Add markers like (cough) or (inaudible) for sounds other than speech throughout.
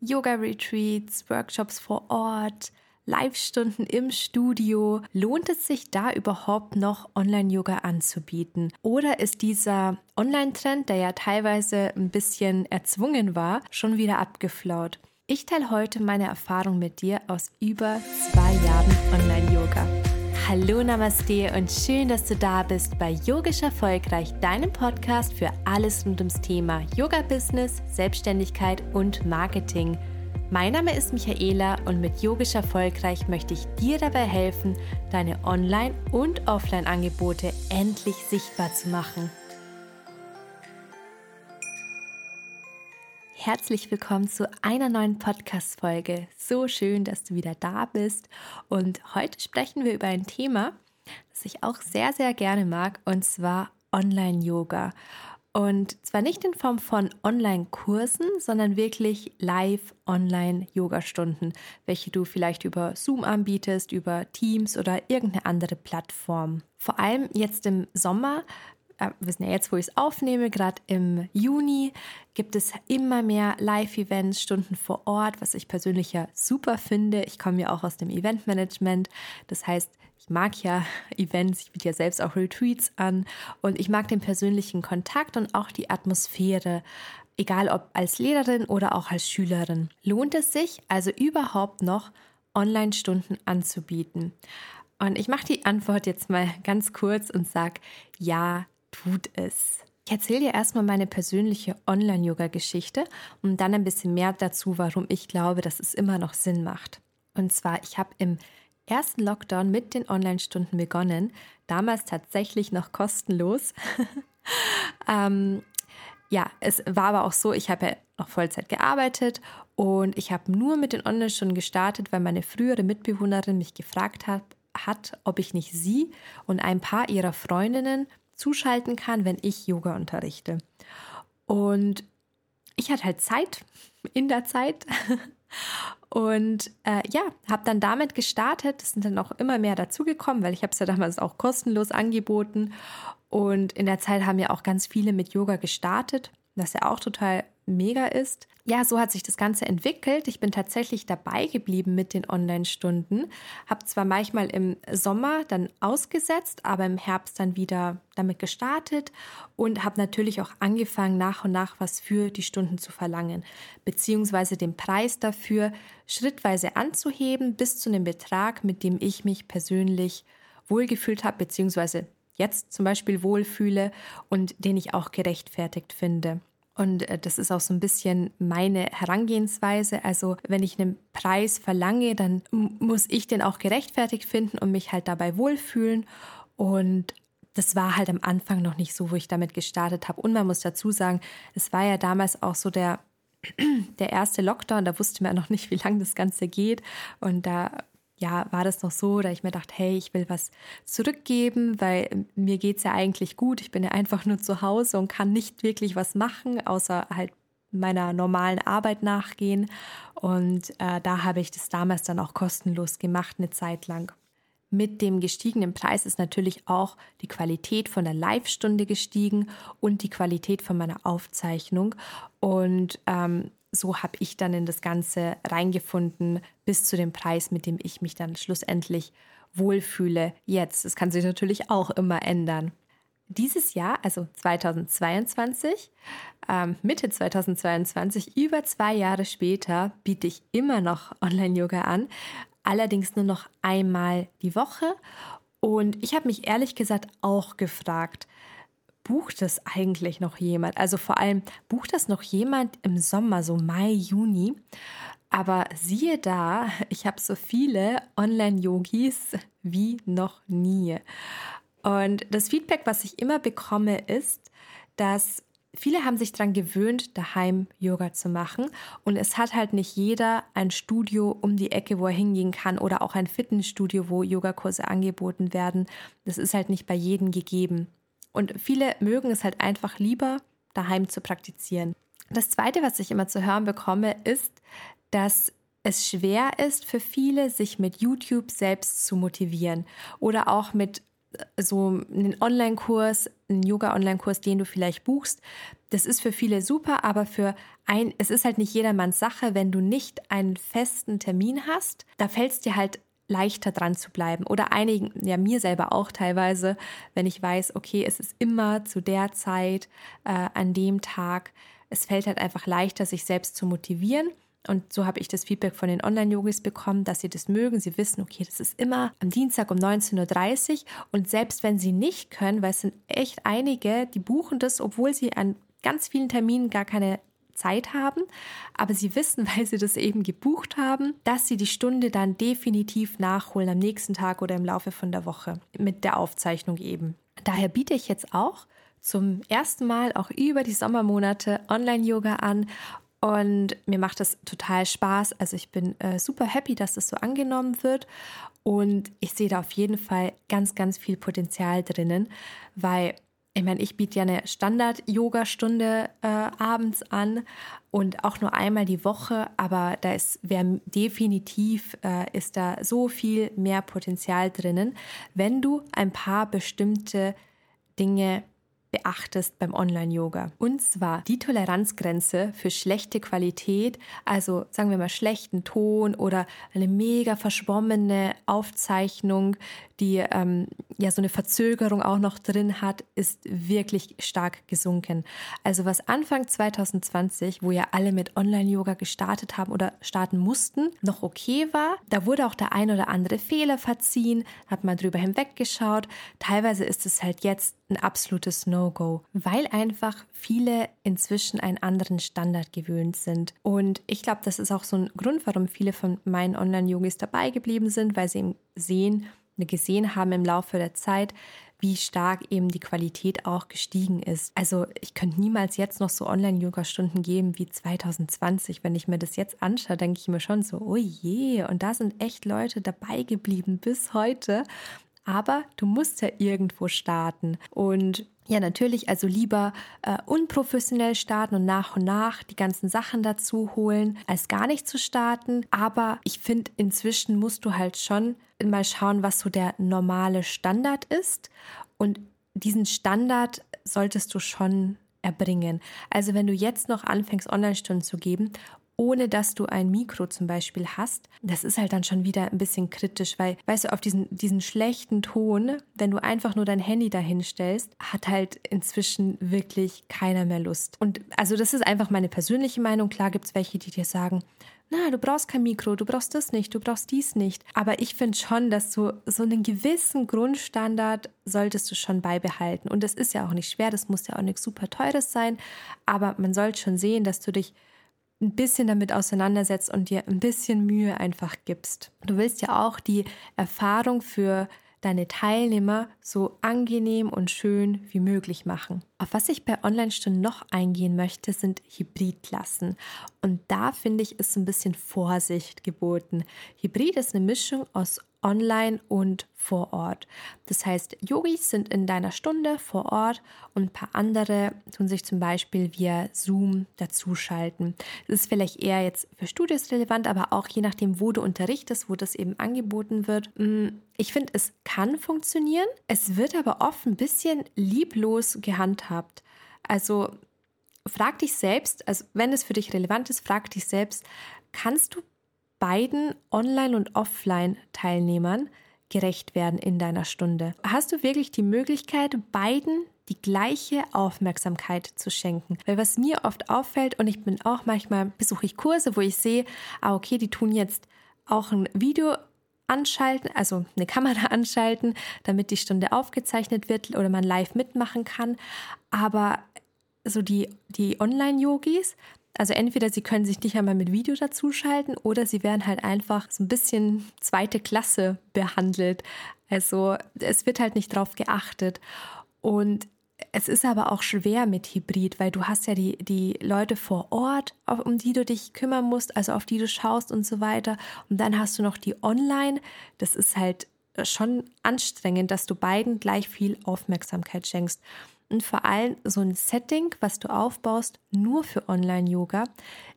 Yoga-Retreats, Workshops vor Ort, Live-Stunden im Studio. Lohnt es sich da überhaupt noch Online-Yoga anzubieten? Oder ist dieser Online-Trend, der ja teilweise ein bisschen erzwungen war, schon wieder abgeflaut? Ich teile heute meine Erfahrung mit dir aus über zwei Jahren Online-Yoga. Hallo Namaste und schön, dass du da bist bei Yogisch Erfolgreich, deinem Podcast für alles rund ums Thema Yoga-Business, Selbstständigkeit und Marketing. Mein Name ist Michaela und mit Yogisch Erfolgreich möchte ich dir dabei helfen, deine Online- und Offline-Angebote endlich sichtbar zu machen. Herzlich willkommen zu einer neuen Podcast-Folge. So schön, dass du wieder da bist. Und heute sprechen wir über ein Thema, das ich auch sehr, sehr gerne mag, und zwar Online-Yoga. Und zwar nicht in Form von Online-Kursen, sondern wirklich live-Online-Yoga-Stunden, welche du vielleicht über Zoom anbietest, über Teams oder irgendeine andere Plattform. Vor allem jetzt im Sommer äh, wissen ja jetzt, wo ich es aufnehme, gerade im Juni gibt es immer mehr Live-Events, Stunden vor Ort, was ich persönlich ja super finde. Ich komme ja auch aus dem Eventmanagement. Das heißt, ich mag ja (laughs) Events, ich biete ja selbst auch Retreats an und ich mag den persönlichen Kontakt und auch die Atmosphäre, egal ob als Lehrerin oder auch als Schülerin. Lohnt es sich also überhaupt noch, Online-Stunden anzubieten? Und ich mache die Antwort jetzt mal (laughs) ganz kurz und sage, ja, tut es. Ich erzähle dir erstmal meine persönliche Online-Yoga-Geschichte und dann ein bisschen mehr dazu, warum ich glaube, dass es immer noch Sinn macht. Und zwar, ich habe im ersten Lockdown mit den Online-Stunden begonnen, damals tatsächlich noch kostenlos. (laughs) ähm, ja, es war aber auch so, ich habe ja noch Vollzeit gearbeitet und ich habe nur mit den Online-Stunden gestartet, weil meine frühere Mitbewohnerin mich gefragt hat, hat, ob ich nicht sie und ein paar ihrer Freundinnen zuschalten kann, wenn ich Yoga unterrichte. Und ich hatte halt Zeit (laughs) in der Zeit (laughs) und äh, ja, habe dann damit gestartet. Es sind dann auch immer mehr dazugekommen, weil ich habe es ja damals auch kostenlos angeboten. Und in der Zeit haben ja auch ganz viele mit Yoga gestartet, was ja auch total mega ist. Ja, so hat sich das Ganze entwickelt. Ich bin tatsächlich dabei geblieben mit den Online-Stunden. Habe zwar manchmal im Sommer dann ausgesetzt, aber im Herbst dann wieder damit gestartet und habe natürlich auch angefangen, nach und nach was für die Stunden zu verlangen, beziehungsweise den Preis dafür schrittweise anzuheben bis zu einem Betrag, mit dem ich mich persönlich wohlgefühlt habe, beziehungsweise jetzt zum Beispiel wohlfühle und den ich auch gerechtfertigt finde. Und äh, das ist auch so ein bisschen meine Herangehensweise. Also wenn ich einen Preis verlange, dann muss ich den auch gerechtfertigt finden und mich halt dabei wohlfühlen. Und das war halt am Anfang noch nicht so, wo ich damit gestartet habe. Und man muss dazu sagen, es war ja damals auch so der, (clears throat) der erste Lockdown, da wusste man noch nicht, wie lange das Ganze geht. Und da ja, war das noch so, da ich mir dachte, hey, ich will was zurückgeben, weil mir geht es ja eigentlich gut. Ich bin ja einfach nur zu Hause und kann nicht wirklich was machen, außer halt meiner normalen Arbeit nachgehen. Und äh, da habe ich das damals dann auch kostenlos gemacht, eine Zeit lang. Mit dem gestiegenen Preis ist natürlich auch die Qualität von der Live-Stunde gestiegen und die Qualität von meiner Aufzeichnung. Und ähm, so habe ich dann in das Ganze reingefunden, bis zu dem Preis, mit dem ich mich dann schlussendlich wohlfühle. Jetzt, das kann sich natürlich auch immer ändern. Dieses Jahr, also 2022, ähm, Mitte 2022, über zwei Jahre später, biete ich immer noch Online-Yoga an, allerdings nur noch einmal die Woche. Und ich habe mich ehrlich gesagt auch gefragt, bucht das eigentlich noch jemand? Also vor allem, bucht das noch jemand im Sommer, so Mai, Juni? Aber siehe da, (laughs) ich habe so viele Online-Yogis wie noch nie. Und das Feedback, was ich immer bekomme, ist, dass viele haben sich daran gewöhnt, daheim Yoga zu machen. Und es hat halt nicht jeder ein Studio um die Ecke, wo er hingehen kann oder auch ein Fitnessstudio, wo Yogakurse angeboten werden. Das ist halt nicht bei jedem gegeben. Und viele mögen es halt einfach lieber, daheim zu praktizieren. Das Zweite, was ich immer zu hören bekomme, ist, dass es schwer ist für viele, sich mit YouTube selbst zu motivieren oder auch mit so einen Online-Kurs, einen Yoga-Online-Kurs, den du vielleicht buchst, das ist für viele super, aber für ein, es ist halt nicht jedermanns Sache, wenn du nicht einen festen Termin hast, da fällt es dir halt leichter dran zu bleiben. Oder einigen, ja mir selber auch teilweise, wenn ich weiß, okay, es ist immer zu der Zeit, äh, an dem Tag, es fällt halt einfach leichter, sich selbst zu motivieren. Und so habe ich das Feedback von den Online-Yogis bekommen, dass sie das mögen. Sie wissen, okay, das ist immer am Dienstag um 19.30 Uhr. Und selbst wenn sie nicht können, weil es sind echt einige, die buchen das, obwohl sie an ganz vielen Terminen gar keine Zeit haben, aber sie wissen, (laughs) weil sie das eben gebucht haben, dass sie die Stunde dann definitiv nachholen am nächsten Tag oder im Laufe von der Woche mit der Aufzeichnung eben. Daher biete ich jetzt auch zum ersten Mal auch über die Sommermonate Online-Yoga an und mir macht das total Spaß. Also ich bin äh, super happy, dass das so angenommen wird. Und ich sehe da auf jeden Fall ganz, ganz viel Potenzial drinnen, weil ich meine, ich biete ja eine Standard-Yoga-Stunde äh, abends an und auch nur einmal die Woche, aber da ist wär, definitiv äh, ist da so viel mehr Potenzial drinnen, wenn du ein paar bestimmte Dinge beachtest beim Online-Yoga. Und zwar die Toleranzgrenze für schlechte Qualität, also sagen wir mal schlechten Ton oder eine mega verschwommene Aufzeichnung, die ähm, ja so eine Verzögerung auch noch drin hat, ist wirklich stark gesunken. Also was Anfang 2020, wo ja alle mit Online-Yoga gestartet haben oder starten mussten, noch okay war, da wurde auch der ein oder andere Fehler verziehen, hat man drüber hinweggeschaut. Teilweise ist es halt jetzt ein absolutes No-Go, weil einfach viele inzwischen einen anderen Standard gewöhnt sind. Und ich glaube, das ist auch so ein Grund, warum viele von meinen Online-Yogis dabei geblieben sind, weil sie eben sehen, gesehen haben im Laufe der Zeit, wie stark eben die Qualität auch gestiegen ist. Also ich könnte niemals jetzt noch so Online-Yoga-Stunden geben wie 2020. Wenn ich mir das jetzt anschaue, denke ich mir schon so, oh je, und da sind echt Leute dabei geblieben bis heute. Aber du musst ja irgendwo starten. Und ja, natürlich, also lieber äh, unprofessionell starten und nach und nach die ganzen Sachen dazu holen, als gar nicht zu starten. Aber ich finde, inzwischen musst du halt schon mal schauen, was so der normale Standard ist. Und diesen Standard solltest du schon erbringen. Also wenn du jetzt noch anfängst, Online-Stunden zu geben ohne dass du ein Mikro zum Beispiel hast, das ist halt dann schon wieder ein bisschen kritisch, weil, weißt du, auf diesen, diesen schlechten Ton, wenn du einfach nur dein Handy dahin stellst, hat halt inzwischen wirklich keiner mehr Lust. Und also das ist einfach meine persönliche Meinung. Klar gibt es welche, die dir sagen, na, du brauchst kein Mikro, du brauchst das nicht, du brauchst dies nicht. Aber ich finde schon, dass du so einen gewissen Grundstandard solltest du schon beibehalten. Und das ist ja auch nicht schwer, das muss ja auch nichts super teures sein. Aber man sollte schon sehen, dass du dich ein bisschen damit auseinandersetzt und dir ein bisschen Mühe einfach gibst. Du willst ja auch die Erfahrung für deine Teilnehmer so angenehm und schön wie möglich machen. Auf was ich bei Online-Stunden noch eingehen möchte, sind Hybridklassen. Und da finde ich, ist ein bisschen Vorsicht geboten. Hybrid ist eine Mischung aus online und vor Ort. Das heißt, Yogis sind in deiner Stunde vor Ort und ein paar andere tun sich zum Beispiel via Zoom dazuschalten. Das ist vielleicht eher jetzt für Studios relevant, aber auch je nachdem, wo du unterrichtest, wo das eben angeboten wird. Mm, ich finde, es kann funktionieren. Es wird aber oft ein bisschen lieblos gehandhabt. Also frag dich selbst, also wenn es für dich relevant ist, frag dich selbst, kannst du beiden Online- und Offline-Teilnehmern gerecht werden in deiner Stunde? Hast du wirklich die Möglichkeit, beiden die gleiche Aufmerksamkeit zu schenken? Weil was mir oft auffällt, und ich bin auch manchmal, besuche ich Kurse, wo ich sehe, ah, okay, die tun jetzt auch ein Video anschalten, also eine Kamera (laughs) anschalten, damit die Stunde aufgezeichnet wird oder man live mitmachen kann. Aber so die, die Online-Yogis, also entweder sie können sich nicht einmal mit Video dazuschalten oder sie werden halt einfach so ein bisschen zweite Klasse behandelt. Also es wird halt nicht drauf geachtet. Und es ist aber auch schwer mit Hybrid, weil du hast ja die, die Leute vor Ort, um die du dich kümmern musst, also auf die du schaust und so weiter. Und dann hast du noch die online. Das ist halt schon anstrengend, dass du beiden gleich viel Aufmerksamkeit schenkst. Und vor allem so ein Setting, was du aufbaust, nur für Online-Yoga,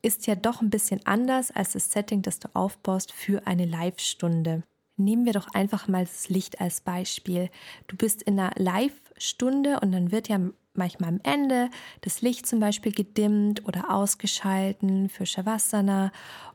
ist ja doch ein bisschen anders als das Setting, das du aufbaust für eine Live-Stunde. Nehmen wir doch einfach mal das Licht als Beispiel. Du bist in einer Live-Stunde und dann wird ja manchmal am Ende das Licht zum Beispiel gedimmt oder ausgeschalten für Shavasana.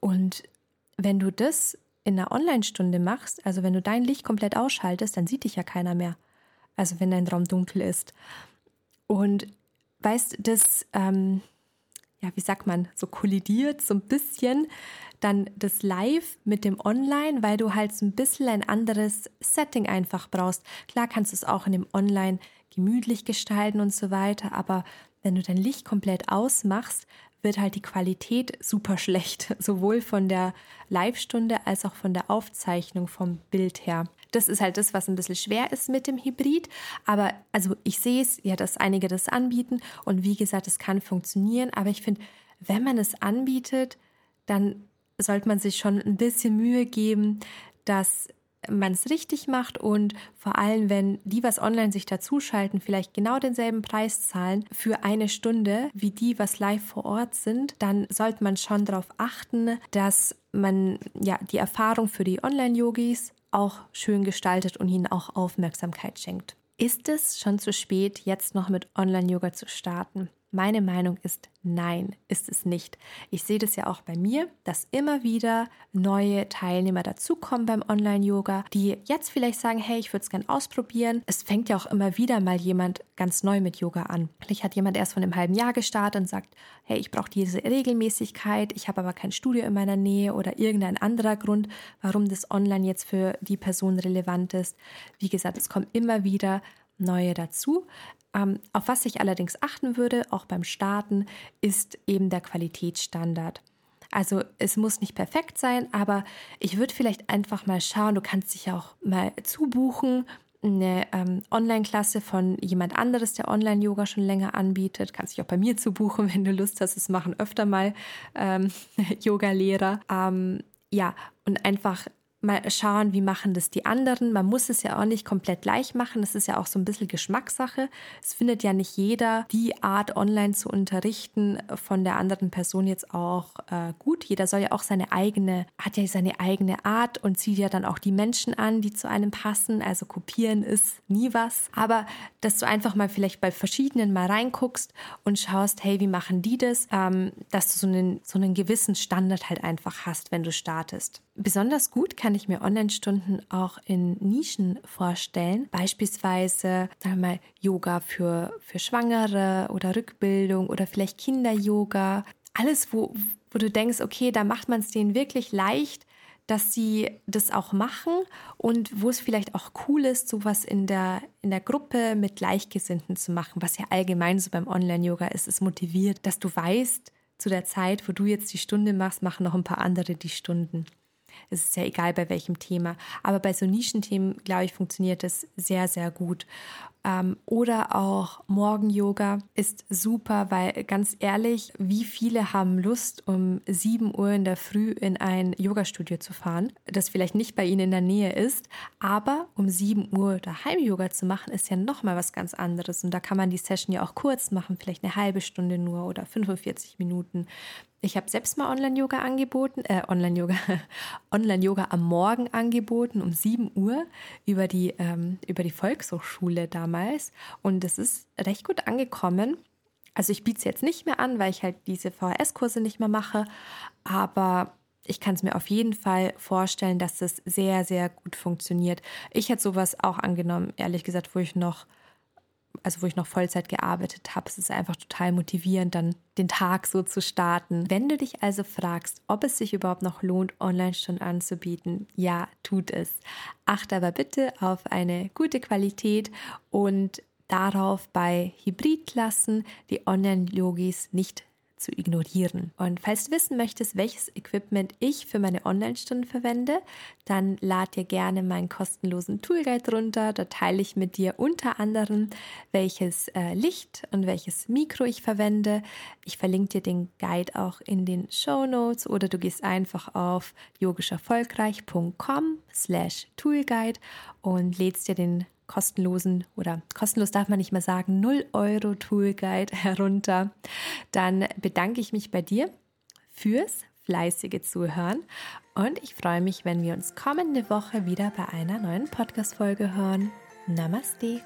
Und wenn du das in einer Online-Stunde machst, also wenn du dein Licht komplett ausschaltest, dann sieht dich ja keiner mehr. Also wenn dein Raum dunkel ist. Und weißt, das, ähm, ja, wie sagt man, so kollidiert so ein bisschen dann das Live mit dem Online, weil du halt so ein bisschen ein anderes Setting einfach brauchst. Klar kannst du es auch in dem Online gemütlich gestalten und so weiter, aber wenn du dein Licht komplett ausmachst, wird halt die Qualität super schlecht, (laughs) sowohl von der Live-Stunde als auch von der Aufzeichnung vom Bild her. Das ist halt das, was ein bisschen schwer ist mit dem Hybrid. Aber also ich sehe es, ja, dass einige das anbieten und wie gesagt, es kann funktionieren. Aber ich finde, wenn man es anbietet, dann sollte man sich schon ein bisschen Mühe geben, dass man es richtig macht und vor allem, wenn die, was online sich dazuschalten, vielleicht genau denselben Preis zahlen für eine Stunde wie die, was live vor Ort sind, dann sollte man schon darauf achten, dass man ja die Erfahrung für die Online-Yogis auch schön gestaltet und ihnen auch Aufmerksamkeit schenkt. Ist es schon zu spät, jetzt noch mit Online-Yoga zu starten? Meine Meinung ist nein, ist es nicht. Ich sehe das ja auch bei mir, dass immer wieder neue Teilnehmer dazukommen beim Online-Yoga, die jetzt vielleicht sagen, hey, ich würde es gerne ausprobieren. Es fängt ja auch immer wieder mal jemand ganz neu mit Yoga an. Vielleicht hat jemand erst von einem halben Jahr gestartet und sagt, hey, ich brauche diese Regelmäßigkeit, ich habe aber kein Studio in meiner Nähe oder irgendein anderer Grund, warum das Online jetzt für die Person relevant ist. Wie gesagt, es kommen immer wieder neue dazu. Ähm, auf was ich allerdings achten würde, auch beim Starten, ist eben der Qualitätsstandard. Also es muss nicht perfekt sein, aber ich würde vielleicht einfach mal schauen, du kannst dich auch mal zubuchen, eine ähm, Online-Klasse von jemand anderes, der Online-Yoga schon länger anbietet. Kannst dich auch bei mir zubuchen, (laughs) wenn du Lust hast. Es machen öfter mal ähm, (laughs) Yoga-Lehrer. Ähm, ja, und einfach mal schauen, wie machen das die anderen. Man muss es ja auch nicht komplett gleich machen. Das ist ja auch so ein bisschen Geschmackssache. Es findet ja nicht jeder die Art, online zu unterrichten, von der anderen Person jetzt auch äh, gut. Jeder soll ja auch seine eigene, hat ja seine eigene Art und zieht ja dann auch die Menschen an, die zu einem passen. Also kopieren ist nie was. Aber dass du einfach mal vielleicht bei verschiedenen mal reinguckst und schaust, hey, wie machen die das? Ähm, dass du so einen, so einen gewissen Standard halt einfach hast, wenn du startest. Besonders gut kann ich mir Online-Stunden auch in Nischen vorstellen. Beispielsweise, sagen wir mal, Yoga für, für Schwangere oder Rückbildung oder vielleicht Kinder-Yoga. Alles, wo, wo du denkst, okay, da macht man es denen wirklich leicht, dass sie das auch machen und wo es vielleicht auch cool ist, sowas in der, in der Gruppe mit Gleichgesinnten zu machen, was ja allgemein so beim Online-Yoga ist. Es motiviert, dass du weißt, zu der Zeit, wo du jetzt die Stunde machst, machen noch ein paar andere die Stunden. Es ist ja egal bei welchem Thema. Aber bei so Nischenthemen, glaube ich, funktioniert das sehr, sehr gut. Ähm, oder auch Morgen-Yoga ist super, weil ganz ehrlich, wie viele haben Lust, um 7 Uhr in der Früh in ein Yoga-Studio zu fahren, das vielleicht nicht bei ihnen in der Nähe ist, aber um 7 Uhr daheim Yoga zu machen, ist ja nochmal was ganz anderes. Und da kann man die Session ja auch kurz machen, vielleicht eine halbe Stunde nur oder 45 Minuten. Ich habe selbst mal Online-Yoga angeboten, äh, Online-Yoga, (laughs) Online-Yoga am Morgen angeboten um 7 Uhr über die, ähm, über die Volkshochschule damals. Und es ist recht gut angekommen. Also ich biete es jetzt nicht mehr an, weil ich halt diese VHS-Kurse nicht mehr mache. Aber ich kann es mir auf jeden Fall vorstellen, dass das sehr, sehr gut funktioniert. Ich hätte sowas auch angenommen, ehrlich gesagt, wo ich noch also wo ich noch Vollzeit gearbeitet habe. Es ist einfach total motivierend, dann den Tag so zu starten. Wenn du dich also fragst, ob es sich überhaupt noch lohnt, Online-Stunden anzubieten, ja, tut es. Achte aber bitte auf eine gute Qualität und darauf bei Hybridklassen die Online-Logis nicht zu ignorieren. Und falls du wissen möchtest, welches Equipment ich für meine Online-Stunden verwende, dann lad dir gerne meinen kostenlosen Toolguide runter. Da teile ich mit dir unter anderem, welches äh, Licht und welches Mikro ich verwende. Ich verlinke dir den Guide auch in den Show Notes oder du gehst einfach auf yogischerfolgreich.com slash Toolguide und lädst dir den kostenlosen oder kostenlos darf man nicht mehr sagen, 0 Euro Tool Guide (laughs) herunter, dann bedanke ich mich bei dir fürs fleißige Zuhören und ich freue mich, wenn wir uns kommende Woche wieder bei einer neuen Podcast-Folge hören. Namaste.